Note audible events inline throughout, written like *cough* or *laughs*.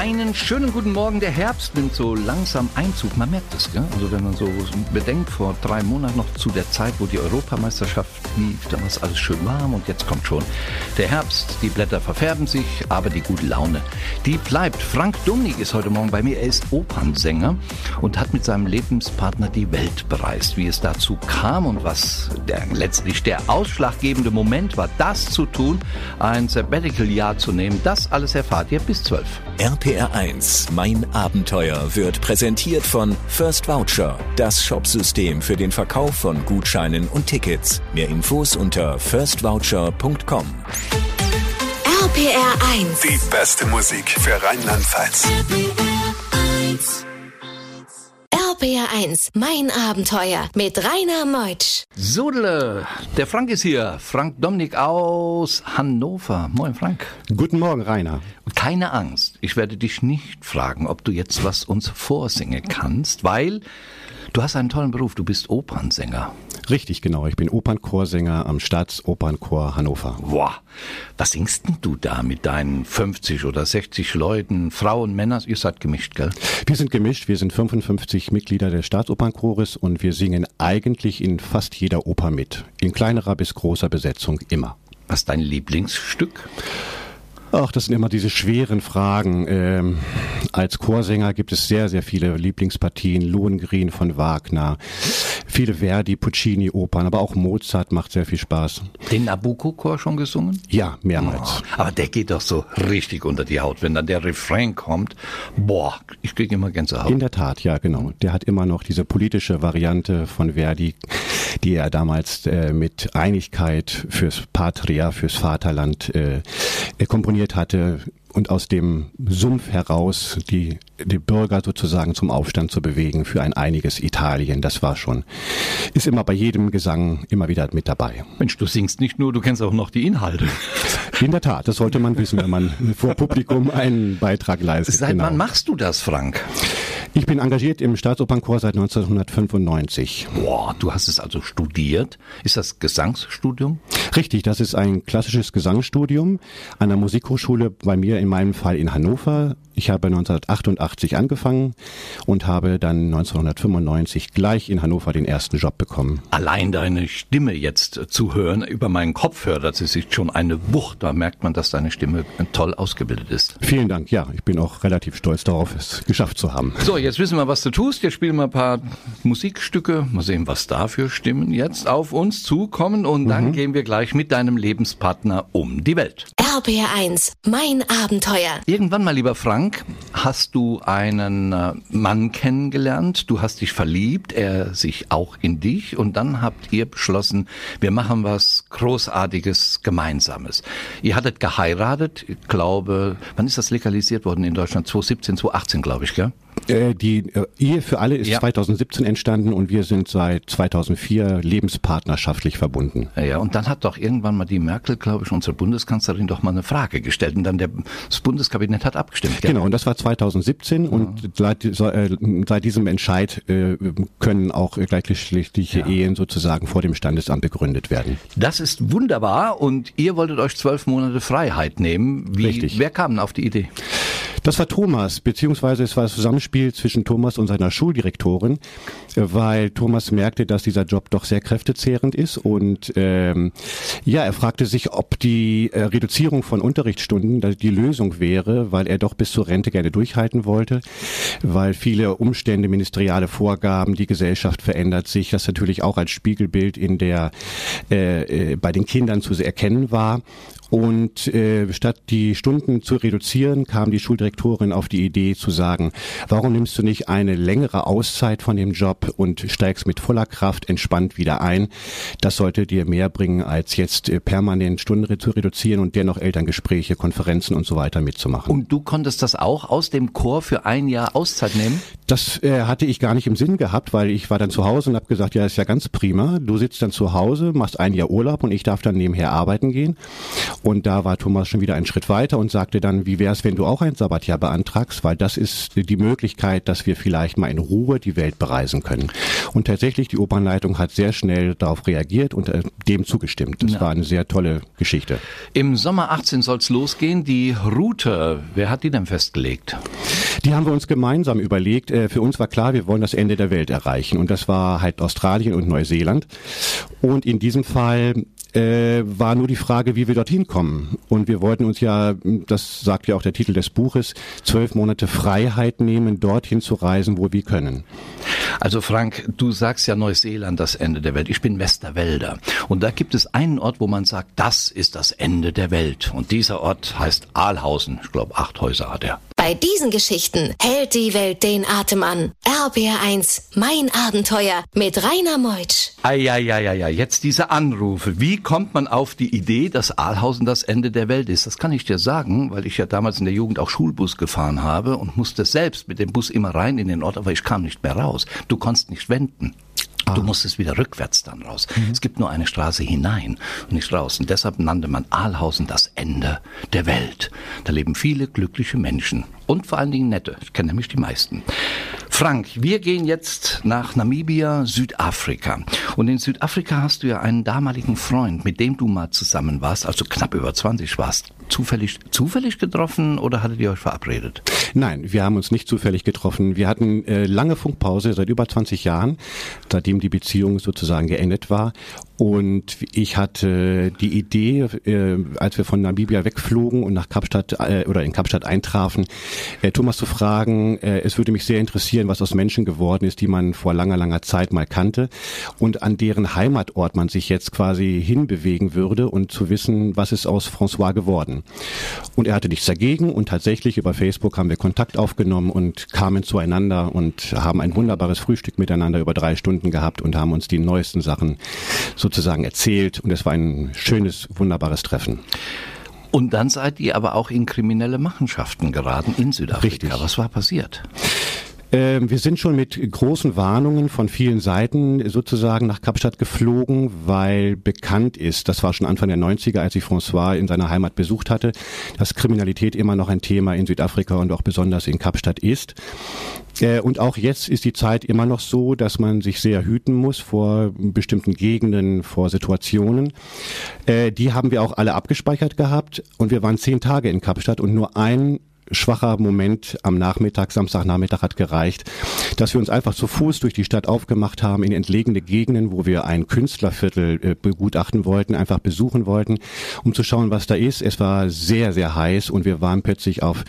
Einen schönen guten Morgen. Der Herbst nimmt so langsam Einzug. Man merkt es, gell? Also wenn man so bedenkt, vor drei Monaten noch zu der Zeit, wo die Europameisterschaft lief, da war es alles schön warm und jetzt kommt schon der Herbst. Die Blätter verfärben sich, aber die gute Laune, die bleibt. Frank Dumnig ist heute Morgen bei mir. Er ist Opernsänger und hat mit seinem Lebenspartner die Welt bereist. Wie es dazu kam und was der, letztlich der ausschlaggebende Moment war, das zu tun, ein Sabbatical-Jahr zu nehmen, das alles erfahrt ihr bis zwölf. RPR 1, mein Abenteuer, wird präsentiert von First Voucher, das Shopsystem für den Verkauf von Gutscheinen und Tickets. Mehr Infos unter firstvoucher.com. RPR 1. Die beste Musik für Rheinland-Pfalz. RPR 1, mein Abenteuer mit Rainer Meutsch. Sudle, der Frank ist hier. Frank Domnik aus Hannover. Moin, Frank. Guten Morgen, Rainer. Keine Angst, ich werde dich nicht fragen, ob du jetzt was uns vorsingen kannst, weil du hast einen tollen Beruf, du bist Opernsänger. Richtig, genau. Ich bin Opernchorsänger am Staatsopernchor Hannover. Boah, was singst denn du da mit deinen 50 oder 60 Leuten, Frauen, Männer? Ihr seid gemischt, gell? Wir sind gemischt, wir sind 55 Mitglieder des Staatsopernchores und wir singen eigentlich in fast jeder Oper mit. In kleinerer bis großer Besetzung immer. Was ist dein Lieblingsstück? Ach, das sind immer diese schweren Fragen. Ähm, als Chorsänger gibt es sehr, sehr viele Lieblingspartien. Lohengrin von Wagner, viele Verdi, Puccini-Opern, aber auch Mozart macht sehr viel Spaß. Den Nabucco-Chor schon gesungen? Ja, mehrmals. Oh, aber der geht doch so richtig unter die Haut. Wenn dann der Refrain kommt, boah, ich kriege immer Gänsehaut. In der Tat, ja, genau. Der hat immer noch diese politische Variante von Verdi, die er damals äh, mit Einigkeit fürs Patria, fürs Vaterland äh, komponiert hatte und aus dem Sumpf heraus die, die Bürger sozusagen zum Aufstand zu bewegen für ein einiges Italien. Das war schon, ist immer bei jedem Gesang immer wieder mit dabei. Mensch, du singst nicht nur, du kennst auch noch die Inhalte. In der Tat, das sollte man wissen, wenn man *laughs* vor Publikum einen Beitrag leistet. Seit genau. wann machst du das, Frank? Ich bin engagiert im Staatsopernchor seit 1995. Boah, du hast es also studiert. Ist das Gesangsstudium? Richtig, das ist ein klassisches Gesangsstudium an der Musikhochschule bei mir in meinem Fall in Hannover. Ich habe 1988 angefangen und habe dann 1995 gleich in Hannover den ersten Job bekommen. Allein deine Stimme jetzt zu hören über meinen Kopfhörer, das ist schon eine Wucht. Da merkt man, dass deine Stimme toll ausgebildet ist. Vielen Dank. Ja, ich bin auch relativ stolz darauf, es geschafft zu haben. So, jetzt wissen wir, was du tust. Jetzt spielen wir ein paar Musikstücke. Mal sehen, was da für Stimmen jetzt auf uns zukommen. Und dann mhm. gehen wir gleich mit deinem Lebenspartner um die Welt. RBR 1, mein Abenteuer. Irgendwann mal, lieber Frank, hast du einen äh, Mann kennengelernt. Du hast dich verliebt, er sich auch in dich. Und dann habt ihr beschlossen, wir machen was Großartiges, Gemeinsames. Ihr hattet geheiratet. Ich glaube, wann ist das legalisiert worden in Deutschland? 2017, 2018, glaube ich, gell? Äh, die äh, Ehe für alle ist Ja. 2017 entstanden und wir sind seit 2004 lebenspartnerschaftlich verbunden. Ja, Ja, und dann hat doch irgendwann mal die Merkel, glaube ich, unsere Bundeskanzlerin, doch mal eine Frage gestellt und dann der, das Bundeskabinett hat abgestimmt. Genau, und das war 2017 und seit, äh, seit diesem Entscheid äh, können auch gleichgeschlechtliche Ja. Ehen sozusagen vor dem Standesamt begründet werden. Das ist wunderbar und ihr wolltet euch zwölf Monate Freiheit nehmen. Wie, Richtig. Wer kam denn auf die Idee? Das war Thomas, beziehungsweise es war das Zusammenspiel zwischen Thomas und seiner Schuldirektorin, äh, weil Thomas merkte, dass dieser Job doch sehr kräftezehrend ist und ähm, ja, er fragte sich, ob die äh, Reduzierung von Unterrichtsstunden die Lösung wäre, weil er doch bis zur Rente gerne durchhalten wollte, weil viele Umstände, ministeriale Vorgaben, die Gesellschaft verändert sich, das natürlich auch als Spiegelbild in der äh, äh, bei den Kindern zu erkennen war und äh, statt die Stunden zu reduzieren, kam die Schuldirektorin auf die Idee zu sagen, warum nimmst du nicht eine längere Auszeit von dem Job und steigst mit voller Kraft entspannt wieder ein? Das sollte dir mehr bringen, als jetzt äh, permanent Stunden zu reduzieren und dennoch Elterngespräche, Konferenzen und so weiter mitzumachen. Und du konntest das auch aus dem Chor für ein Jahr Auszeit nehmen? Das äh, hatte ich gar nicht im Sinn gehabt, weil ich war dann zu Hause und habe gesagt, ja, ist ja ganz prima. Du sitzt dann zu Hause, machst ein Jahr Urlaub und ich darf dann nebenher arbeiten gehen. Und da war Thomas schon wieder einen Schritt weiter und sagte dann, wie wäre es, wenn du auch ein Sabbatjahr beantragst, weil das ist die Möglichkeit, dass wir vielleicht mal in Ruhe die Welt bereisen können. Und tatsächlich, die Opernleitung hat sehr schnell darauf reagiert und äh, dem zugestimmt. Das ja. war eine sehr tolle Geschichte. Im Sommer 18 soll es losgehen. Die Route, wer hat die denn festgelegt? Die haben wir uns gemeinsam überlegt. Äh, für uns war klar, wir wollen das Ende der Welt erreichen. Und das war halt Australien und Neuseeland. Und in diesem Fall äh, war nur die Frage, wie wir dorthin kommen. Und wir wollten uns ja, das sagt ja auch der Titel des Buches, zwölf Monate Freiheit nehmen, dorthin zu reisen, wo wir können. Also Frank, du sagst ja Neuseeland das Ende der Welt. Ich bin Westerwälder. Und da gibt es einen Ort, wo man sagt, das ist das Ende der Welt. Und dieser Ort heißt Aalhausen. Ich glaube, acht Häuser hat er. Bei diesen Geschichten hält die Welt den Atem an. RBR1, mein Abenteuer mit Rainer Meutsch. Eieieiei, jetzt diese Anrufe. Wie kommt man auf die Idee, dass Aalhausen das Ende der Welt ist? Das kann ich dir sagen, weil ich ja damals in der Jugend auch Schulbus gefahren habe und musste selbst mit dem Bus immer rein in den Ort, aber ich kam nicht mehr raus. Du konntest nicht wenden. Ah. Du musstest wieder rückwärts dann raus. Mhm. Es gibt nur eine Straße hinein und nicht raus. Und deshalb nannte man Aalhausen das Ende der Welt. Da leben viele glückliche Menschen und vor allen Dingen nette. Ich kenne nämlich die meisten. Frank, wir gehen jetzt nach Namibia, Südafrika. Und in Südafrika hast du ja einen damaligen Freund, mit dem du mal zusammen warst, also knapp über 20 warst. Zufällig, zufällig getroffen oder hattet ihr euch verabredet? Nein, wir haben uns nicht zufällig getroffen. Wir hatten äh, lange Funkpause seit über 20 Jahren, seitdem die Beziehung sozusagen geendet war. Und ich hatte die Idee, äh, als wir von Namibia wegflogen und nach Kapstadt äh, oder in Kapstadt eintrafen, äh, Thomas zu fragen, äh, es würde mich sehr interessieren, was aus Menschen geworden ist, die man vor langer, langer Zeit mal kannte und an deren Heimatort man sich jetzt quasi hinbewegen würde und zu wissen, was ist aus François geworden. Und er hatte nichts dagegen und tatsächlich über Facebook haben wir Kontakt aufgenommen und kamen zueinander und haben ein wunderbares Frühstück miteinander über drei Stunden gehabt und haben uns die neuesten Sachen sozusagen erzählt und es war ein schönes, wunderbares Treffen. Und dann seid ihr aber auch in kriminelle Machenschaften geraten in Südafrika. Richtig. Was war passiert? Ähm, wir sind schon mit großen Warnungen von vielen Seiten sozusagen nach Kapstadt geflogen, weil bekannt ist, das war schon Anfang der 90er, als ich François in seiner Heimat besucht hatte, dass Kriminalität immer noch ein Thema in Südafrika und auch besonders in Kapstadt ist. Äh, und auch jetzt ist die Zeit immer noch so, dass man sich sehr hüten muss vor bestimmten Gegenden, vor Situationen. Äh, die haben wir auch alle abgespeichert gehabt und wir waren zehn Tage in Kapstadt und nur ein schwacher Moment am Nachmittag, Samstagnachmittag hat gereicht, dass wir uns einfach zu Fuß durch die Stadt aufgemacht haben in entlegene Gegenden, wo wir ein Künstlerviertel äh, begutachten wollten, einfach besuchen wollten, um zu schauen, was da ist. Es war sehr, sehr heiß und wir waren plötzlich auf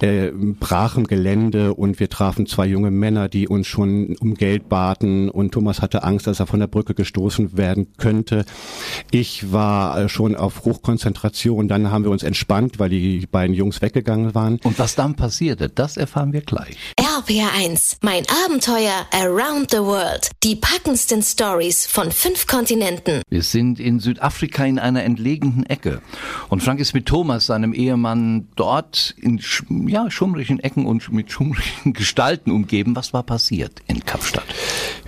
äh, brachem Gelände und wir trafen zwei junge Männer, die uns schon um Geld baten und Thomas hatte Angst, dass er von der Brücke gestoßen werden könnte. Ich war äh, schon auf Hochkonzentration. Dann haben wir uns entspannt, weil die beiden Jungs weggegangen waren. Und was dann passierte, das erfahren wir gleich. RPR1, mein Abenteuer around the world. Die packendsten Stories von fünf Kontinenten. Wir sind in Südafrika in einer entlegenen Ecke. Und Frank ist mit Thomas, seinem Ehemann, dort in ja, schummrigen Ecken und mit schummrigen *laughs* Gestalten umgeben. Was war passiert in Kapstadt?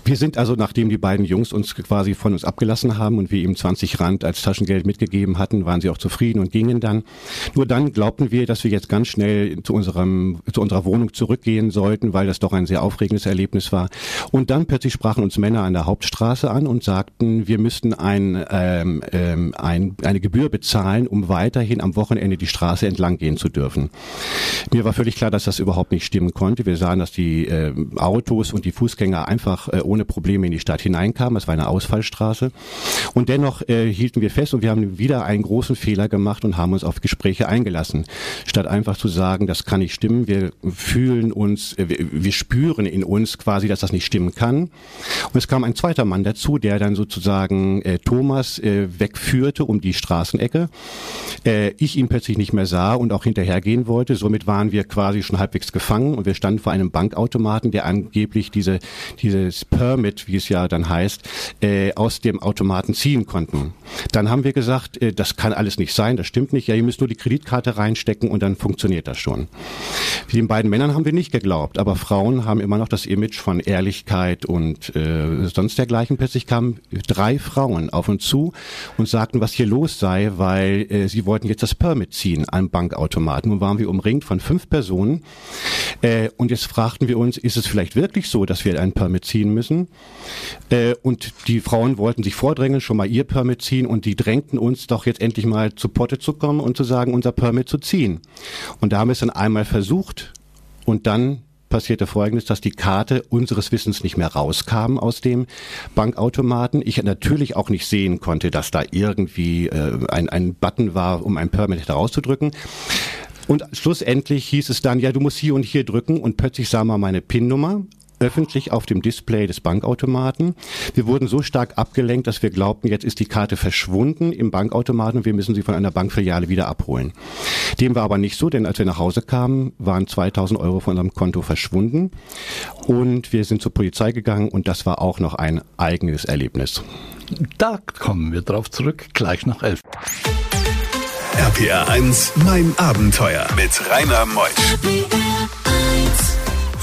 Wir sind also, nachdem die beiden Jungs uns quasi von uns abgelassen haben und wir ihm 20 Rand als Taschengeld mitgegeben hatten, waren sie auch zufrieden und gingen dann. Nur dann glaubten wir, dass wir jetzt ganz schnell zu unserem, zu unserer Wohnung zurückgehen sollten, weil das doch ein sehr aufregendes Erlebnis war. Und dann plötzlich sprachen uns Männer an der Hauptstraße an und sagten, wir müssten ein, ähm, ähm, ein, eine Gebühr bezahlen, um weiterhin am Wochenende die Straße entlang gehen zu dürfen. Mir war völlig klar, dass das überhaupt nicht stimmen konnte. Wir sahen, dass die äh, Autos und die Fußgänger einfach äh, ohne Probleme in die Stadt hineinkamen. Es war eine Ausfallstraße. Und dennoch äh, hielten wir fest und wir haben wieder einen großen Fehler gemacht und haben uns auf Gespräche eingelassen. Statt einfach zu sagen, das kann nicht stimmen, wir fühlen uns, äh, wir spüren in uns quasi, dass das nicht stimmen kann. Und es kam ein zweiter Mann dazu, der dann sozusagen äh, Thomas äh, wegführte um die Straßenecke. Äh, ich ihn plötzlich nicht mehr sah und auch hinterhergehen wollte. Somit waren wir quasi schon halbwegs gefangen und wir standen vor einem Bankautomaten, der angeblich diese, dieses Permit, wie es ja dann heißt, äh, aus dem Automaten ziehen konnten. Dann haben wir gesagt, äh, das kann alles nicht sein, das stimmt nicht. Ja, ihr müsst nur die Kreditkarte reinstecken und dann funktioniert das schon. Den beiden Männern haben wir nicht geglaubt, aber Frauen haben immer noch das Image von Ehrlichkeit und äh, sonst dergleichen. Plötzlich kamen drei Frauen auf uns zu und sagten, was hier los sei, weil äh, sie wollten jetzt das Permit ziehen am Bankautomaten. Nun waren wir umringt von fünf Personen äh, und jetzt fragten wir uns, ist es vielleicht wirklich so, dass wir ein Permit ziehen müssen? Äh, und die Frauen wollten sich vordrängeln, schon mal ihr Permit ziehen und die drängten uns doch jetzt endlich mal zu Potte zu kommen und zu sagen, unser Permit zu ziehen. Und da haben wir es dann einmal versucht und dann passierte Folgendes, dass die Karte unseres Wissens nicht mehr rauskam aus dem Bankautomaten. Ich natürlich auch nicht sehen konnte, dass da irgendwie äh, ein, ein Button war, um ein Permit herauszudrücken. Und schlussendlich hieß es dann, ja, du musst hier und hier drücken und plötzlich sah man meine PIN-Nummer öffentlich auf dem Display des Bankautomaten. Wir wurden so stark abgelenkt, dass wir glaubten, jetzt ist die Karte verschwunden im Bankautomaten und wir müssen sie von einer Bankfiliale wieder abholen. Dem war aber nicht so, denn als wir nach Hause kamen, waren 2000 Euro von unserem Konto verschwunden und wir sind zur Polizei gegangen und das war auch noch ein eigenes Erlebnis. Da kommen wir drauf zurück, gleich nach elf. RPR 1, mein Abenteuer mit Rainer Meusch.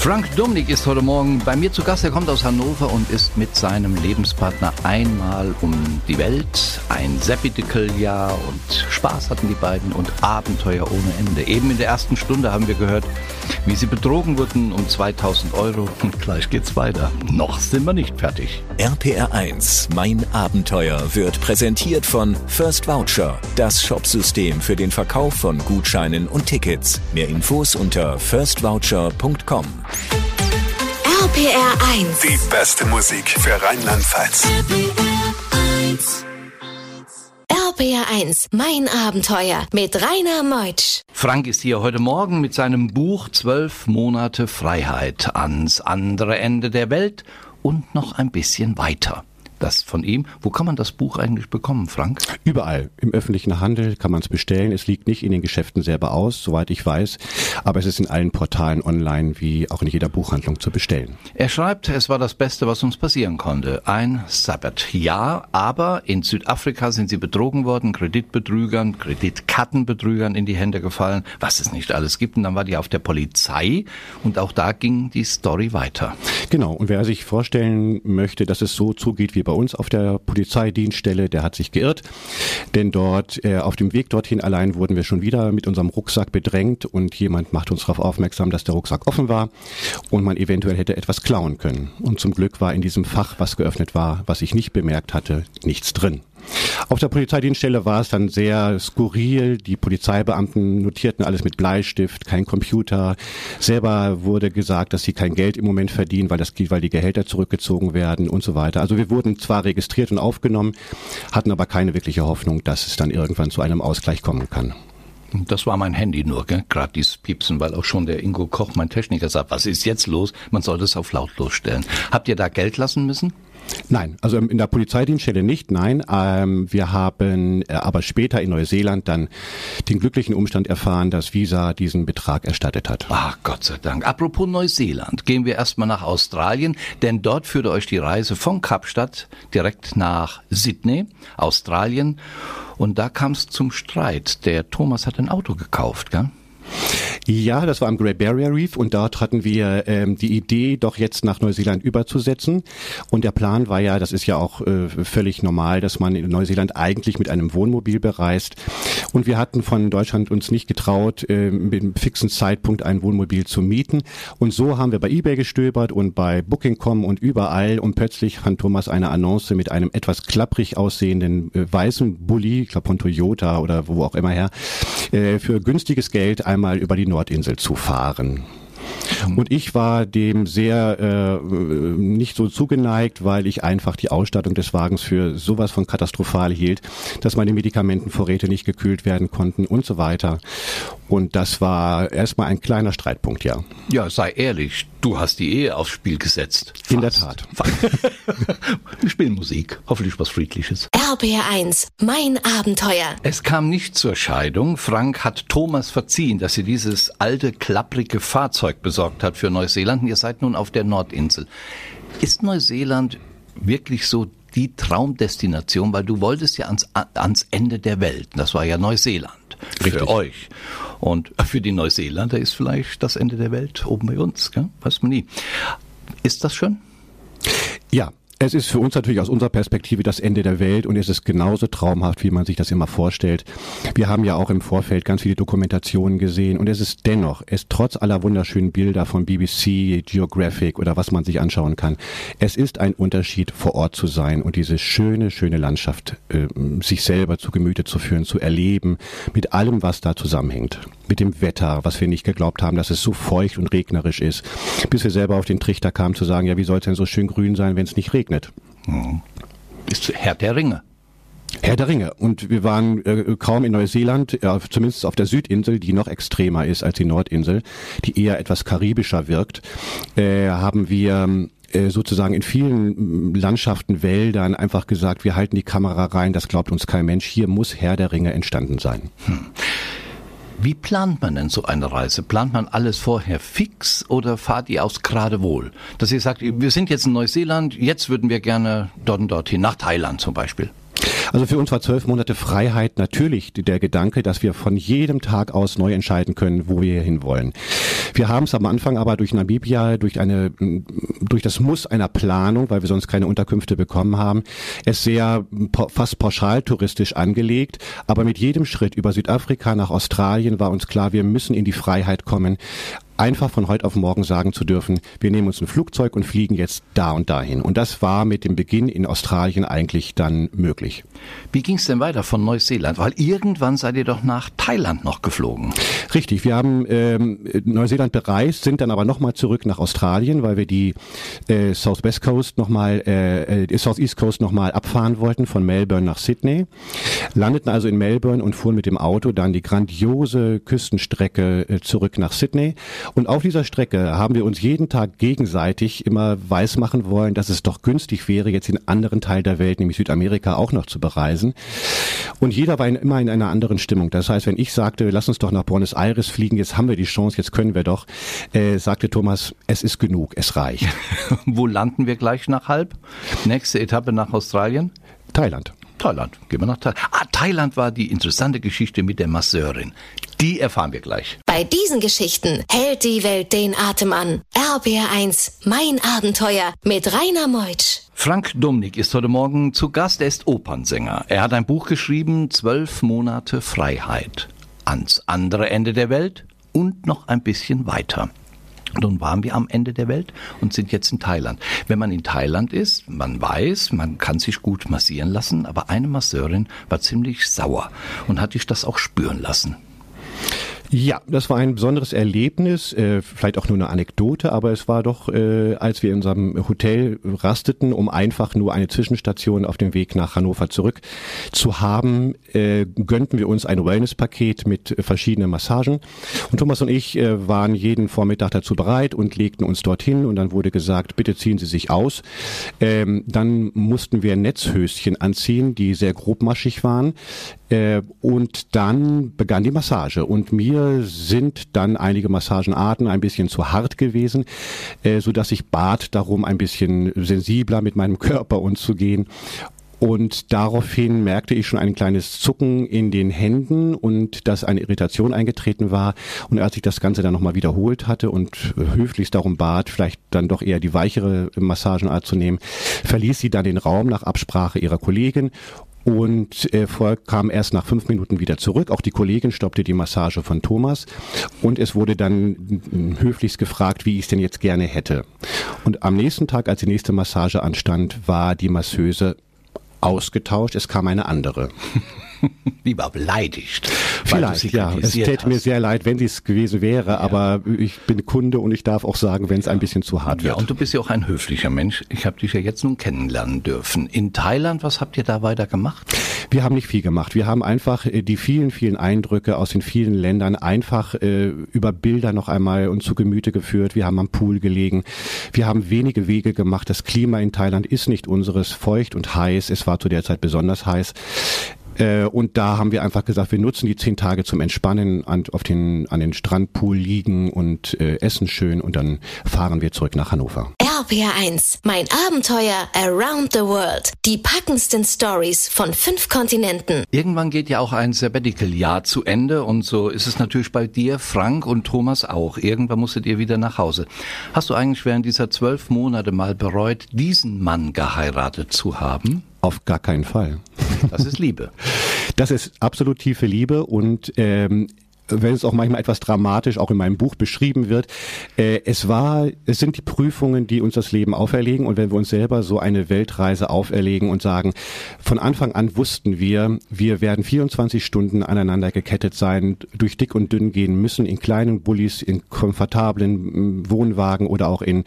Frank Dumnik ist heute Morgen bei mir zu Gast. Er kommt aus Hannover und ist mit seinem Lebenspartner einmal um die Welt. Ein Sabbatical-Jahr und Spaß hatten die beiden und Abenteuer ohne Ende. Eben in der ersten Stunde haben wir gehört, wie sie betrogen wurden um 2000 Euro. Und gleich geht's weiter. Noch sind wir nicht fertig. RPR 1, mein Abenteuer wird präsentiert von First Voucher, das Shopsystem für den Verkauf von Gutscheinen und Tickets. Mehr Infos unter firstvoucher.com. RPR 1. Die beste Musik für Rheinland-Pfalz. RPR 1, mein Abenteuer mit Rainer Meutsch. Frank ist hier heute Morgen mit seinem Buch Zwölf Monate Freiheit ans andere Ende der Welt und noch ein bisschen weiter. Das von ihm. Wo kann man das Buch eigentlich bekommen, Frank? Überall. Im öffentlichen Handel kann man es bestellen. Es liegt nicht in den Geschäften selber aus, soweit ich weiß. Aber es ist in allen Portalen online, wie auch in jeder Buchhandlung zu bestellen. Er schreibt, es war das Beste, was uns passieren konnte. Ein Sabbat. Ja, aber in Südafrika sind sie betrogen worden, Kreditbetrügern, Kreditkartenbetrügern in die Hände gefallen, was es nicht alles gibt. Und dann war die auf der Polizei und auch da ging die Story weiter. Genau. Und wer sich vorstellen möchte, dass es so zugeht wie bei uns auf der Polizeidienststelle, der hat sich geirrt. Denn dort, äh, auf dem Weg dorthin allein wurden wir schon wieder mit unserem Rucksack bedrängt und jemand macht uns darauf aufmerksam, dass der Rucksack offen war und man eventuell hätte etwas klauen können. Und zum Glück war in diesem Fach, was geöffnet war, was ich nicht bemerkt hatte, nichts drin. Auf der Polizeidienststelle war es dann sehr skurril. Die Polizeibeamten notierten alles mit Bleistift, kein Computer. Selber wurde gesagt, dass sie kein Geld im Moment verdienen, weil das weil die Gehälter zurückgezogen werden und so weiter. Also wir wurden zwar registriert und aufgenommen, hatten aber keine wirkliche Hoffnung, dass es dann irgendwann zu einem Ausgleich kommen kann. Das war mein Handy nur, gerade dieses Piepsen, weil auch schon der Ingo Koch, mein Techniker, sagt, was ist jetzt los? Man soll das auf lautlos stellen. Habt ihr da Geld lassen müssen? Nein, also in der Polizeidienststelle nicht, nein. Ähm, wir haben äh, aber später in Neuseeland dann den glücklichen Umstand erfahren, dass Visa diesen Betrag erstattet hat. Ach, Gott sei Dank. Apropos Neuseeland, gehen wir erstmal nach Australien, denn dort führte euch die Reise von Kapstadt direkt nach Sydney, Australien. Und da kam es zum Streit. Der Thomas hat ein Auto gekauft, gell? Ja, das war am Great Barrier Reef und dort hatten wir ähm, die Idee, doch jetzt nach Neuseeland überzusetzen. Und der Plan war ja, das ist ja auch äh, völlig normal, dass man in Neuseeland eigentlich mit einem Wohnmobil bereist. Und wir hatten von Deutschland uns nicht getraut, äh, mit einem fixen Zeitpunkt ein Wohnmobil zu mieten. Und so haben wir bei eBay gestöbert und bei Booking.com und überall und plötzlich fand Thomas eine Annonce mit einem etwas klapprig aussehenden äh, weißen Bulli, ich glaube von Toyota oder wo auch immer her, äh, für günstiges Geld einmal über die Nordinsel zu fahren. Und ich war dem sehr äh, nicht so zugeneigt, weil ich einfach die Ausstattung des Wagens für sowas von katastrophal hielt, dass meine Medikamentenvorräte nicht gekühlt werden konnten und so weiter. Und das war erstmal ein kleiner Streitpunkt, ja. Ja, sei ehrlich, du hast die Ehe aufs Spiel gesetzt. In der Tat. Wir spielen Musik, hoffentlich was Friedliches. RBR1, mein Abenteuer. Es kam nicht zur Scheidung. Frank hat Thomas verziehen, dass sie dieses alte, klapprige Fahrzeug besorgt hat für Neuseeland. Und ihr seid nun auf der Nordinsel. Ist Neuseeland wirklich so die Traumdestination, weil du wolltest ja ans, ans Ende der Welt. Das war ja Neuseeland. Richtig. Für euch. Und für die Neuseeländer ist vielleicht das Ende der Welt oben bei uns, gell? weiß man nie. Ist das schön? Ja, es ist für uns natürlich aus unserer Perspektive das Ende der Welt und es ist genauso traumhaft, wie man sich das immer vorstellt. Wir haben ja auch im Vorfeld ganz viele Dokumentationen gesehen und es ist dennoch, es trotz aller wunderschönen Bilder von BBC, Geographic oder was man sich anschauen kann, es ist ein Unterschied vor Ort zu sein und diese schöne, schöne Landschaft äh, sich selber zu Gemüte zu führen, zu erleben, mit allem, was da zusammenhängt. Mit dem Wetter, was wir nicht geglaubt haben, dass es so feucht und regnerisch ist, bis wir selber auf den Trichter kamen zu sagen, ja, wie soll es denn so schön grün sein, wenn es nicht regnet? Mhm. Ist Herr der Ringe. Herr der Ringe. Und wir waren äh, kaum in Neuseeland, äh, zumindest auf der Südinsel, die noch extremer ist als die Nordinsel, die eher etwas karibischer wirkt, äh, haben wir äh, sozusagen in vielen Landschaften, Wäldern einfach gesagt, wir halten die Kamera rein, das glaubt uns kein Mensch, hier muss Herr der Ringe entstanden sein. Hm. Wie plant man denn so eine Reise? Plant man alles vorher fix oder fahrt ihr aus geradewohl? Dass ihr sagt, wir sind jetzt in Neuseeland, jetzt würden wir gerne dort und dorthin, nach Thailand zum Beispiel. Also für uns war zwölf Monate Freiheit natürlich der Gedanke, dass wir von jedem Tag aus neu entscheiden können, wo wir hin wollen. Wir haben es am Anfang aber durch Namibia, durch eine, durch das Muss einer Planung, weil wir sonst keine Unterkünfte bekommen haben, es sehr fast pauschal touristisch angelegt. Aber mit jedem Schritt über Südafrika nach Australien war uns klar, wir müssen in die Freiheit kommen einfach von heute auf morgen sagen zu dürfen, wir nehmen uns ein Flugzeug und fliegen jetzt da und dahin. Und das war mit dem Beginn in Australien eigentlich dann möglich. Wie ging es denn weiter von Neuseeland? Weil irgendwann seid ihr doch nach Thailand noch geflogen. Richtig, wir haben ähm, Neuseeland bereist, sind dann aber nochmal zurück nach Australien, weil wir die äh, Southwest Coast nochmal, äh, äh, Southeast Coast nochmal abfahren wollten von Melbourne nach Sydney. Landeten also in Melbourne und fuhren mit dem Auto dann die grandiose Küstenstrecke äh, zurück nach Sydney und auf dieser Strecke haben wir uns jeden Tag gegenseitig immer weismachen wollen, dass es doch günstig wäre, jetzt in anderen Teil der Welt, nämlich Südamerika, auch noch zu bereisen. Und jeder war in, immer in einer anderen Stimmung. Das heißt, wenn ich sagte, lass uns doch nach Buenos Aires fliegen, jetzt haben wir die Chance, jetzt können wir doch, äh, sagte Thomas, es ist genug, es reicht. *laughs* Wo landen wir gleich nach halb? Nächste Etappe nach Australien? Thailand. Thailand. Gehen wir nach Thailand. Ah, Thailand war die interessante Geschichte mit der Masseurin. Die erfahren wir gleich. Bei diesen Geschichten hält die Welt den Atem an. RBR1, mein Abenteuer mit Rainer Meutsch. Frank Dumnik ist heute Morgen zu Gast. Er ist Opernsänger. Er hat ein Buch geschrieben, Zwölf Monate Freiheit. Ans andere Ende der Welt und noch ein bisschen weiter. Nun waren wir am Ende der Welt und sind jetzt in Thailand. Wenn man in Thailand ist, man weiß, man kann sich gut massieren lassen, aber eine Masseurin war ziemlich sauer und hat sich das auch spüren lassen. Ja, das war ein besonderes Erlebnis, äh, vielleicht auch nur eine Anekdote, aber es war doch, äh, als wir in unserem Hotel rasteten, um einfach nur eine Zwischenstation auf dem Weg nach Hannover zurück zu haben, äh, gönnten wir uns ein Wellness-Paket mit verschiedenen Massagen. Und Thomas und ich waren jeden Vormittag dazu bereit und legten uns dorthin und dann wurde gesagt, bitte ziehen Sie sich aus. Ähm, dann mussten wir Netzhöschen anziehen, die sehr grobmaschig waren. Und dann begann die Massage. Und mir sind dann einige Massagenarten ein bisschen zu hart gewesen, äh, so dass ich bat darum, ein bisschen sensibler mit meinem *laughs* Körper umzugehen. Und daraufhin merkte ich schon ein kleines Zucken in den Händen und dass eine Irritation eingetreten war. Und als ich das Ganze dann nochmal wiederholt hatte und höflichst darum bat, vielleicht dann doch eher die weichere Massagenart zu nehmen, verließ sie dann den Raum nach Absprache ihrer Kollegin und äh, kam erst nach fünf Minuten wieder zurück. Auch die Kollegin stoppte die Massage von Thomas und es wurde dann höflichst gefragt, wie ich es denn jetzt gerne hätte. Und am nächsten Tag, als die nächste Massage anstand, war die Masseuse ausgetauscht. Es kam eine andere. *laughs* Lieber beleidigt. Vielleicht, ja. Es täte mir sehr leid, wenn sie es gewesen wäre, ja. aber ich bin Kunde und ich darf auch sagen, wenn es ja. ein bisschen zu hart wird. Ja, und du bist ja auch ein höflicher Mensch. Ich habe dich ja jetzt nun kennenlernen dürfen. In Thailand, was habt ihr da weiter gemacht? Wir haben nicht viel gemacht. Wir haben einfach äh, die vielen, vielen Eindrücke aus den vielen Ländern einfach äh, über Bilder noch einmal uns zu Gemüte geführt. Wir haben am Pool gelegen. Wir haben wenige Wege gemacht. Das Klima in Thailand ist nicht unseres, feucht und heiß. Es war zu der Zeit besonders heiß. Äh, und da haben wir einfach gesagt, wir nutzen die zehn Tage zum Entspannen, an, auf den, an den Strandpool liegen und äh, essen schön und dann fahren wir zurück nach Hannover. RPR1, mein Abenteuer Around the World. Die packendsten Stories von fünf Kontinenten. Irgendwann geht ja auch ein Sabbatical-Jahr zu Ende und so ist es natürlich bei dir, Frank und Thomas auch. Irgendwann musstet ihr wieder nach Hause. Hast du eigentlich während dieser zwölf Monate mal bereut, diesen Mann geheiratet zu haben? Auf gar keinen Fall. Das ist Liebe. Das ist absolut tiefe Liebe und ähm, wenn es auch manchmal etwas dramatisch auch in meinem Buch beschrieben wird. Äh, es war, es sind die Prüfungen, die uns das Leben auferlegen und wenn wir uns selber so eine Weltreise auferlegen und sagen, von Anfang an wussten wir, wir werden 24 Stunden aneinander gekettet sein, durch dick und dünn gehen müssen, in kleinen Bullis, in komfortablen mm, Wohnwagen oder auch in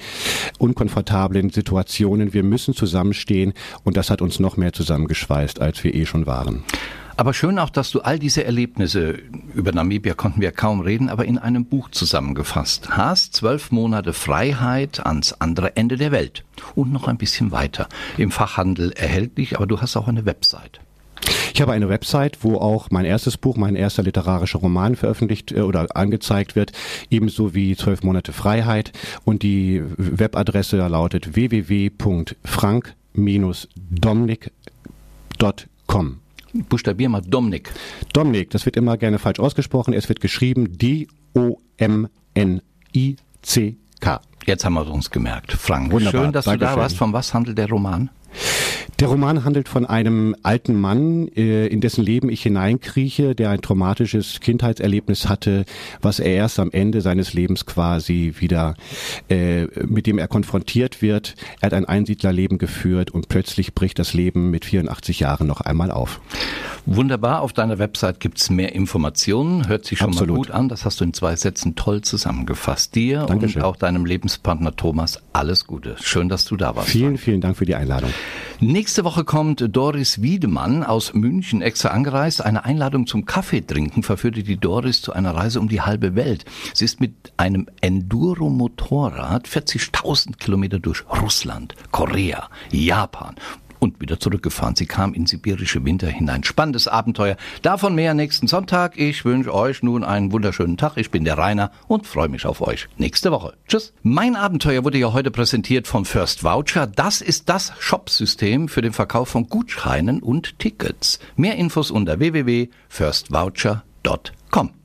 unkomfortablen Situationen. Wir müssen zusammenstehen und das hat uns noch mehr zusammengeschweißt, als wir eh schon waren. Aber schön auch, dass du all diese Erlebnisse, über Namibia konnten wir kaum reden, aber in einem Buch zusammengefasst hast. Zwölf Monate Freiheit ans andere Ende der Welt. Und noch ein bisschen weiter. Im Fachhandel erhältlich, aber du hast auch eine Website. Ich habe eine Website, wo auch mein erstes Buch, mein erster literarischer Roman veröffentlicht äh, oder angezeigt wird, ebenso wie Zwölf Monate Freiheit. Und die Webadresse lautet www.frank-domnick.com. Buchstabier mal Domnick. Domnick, das wird immer gerne falsch ausgesprochen. Es wird geschrieben D-O-M-N-I-C-K. Jetzt haben wir uns gemerkt. Frank, Wunderbar, schön, dass du da Dankeschön. warst. Von was handelt der Roman? Der Roman handelt von einem alten Mann, äh, in dessen Leben ich hineinkrieche, der ein traumatisches Kindheitserlebnis hatte, was er erst am Ende seines Lebens quasi wieder, äh, mit dem er konfrontiert wird. Er hat ein Einsiedlerleben geführt und plötzlich bricht das Leben mit 84 Jahren noch einmal auf. Wunderbar, auf deiner Website gibt's mehr Informationen. Hört sich schon Absolut. mal gut an. Das hast du in zwei Sätzen toll zusammengefasst. Dir Dankeschön. und auch deinem Lebenspartner Thomas alles Gute. Schön, dass du da warst. Vielen, vielen Dank für die Einladung. Nächste Woche kommt Doris Wiedemann aus München extra angereist. Eine Einladung zum Kaffee trinken verführte die Doris zu einer Reise um die halbe Welt. Sie ist mit einem Enduro-Motorrad 40.000 Kilometer durch Russland, Korea, Japan und wieder zurückgefahren. Sie kam in sibirische Winter hinein. Spannendes Abenteuer. Davon mehr nächsten Sonntag. Ich wünsche euch nun einen wunderschönen Tag. Ich bin der Rainer und freue mich auf euch nächste Woche. Tschüss. Mein Abenteuer wurde ja heute präsentiert von First Voucher. Das ist das Shopsystem für den Verkauf von Gutscheinen und Tickets. Mehr Infos unter www.firstvoucher.com.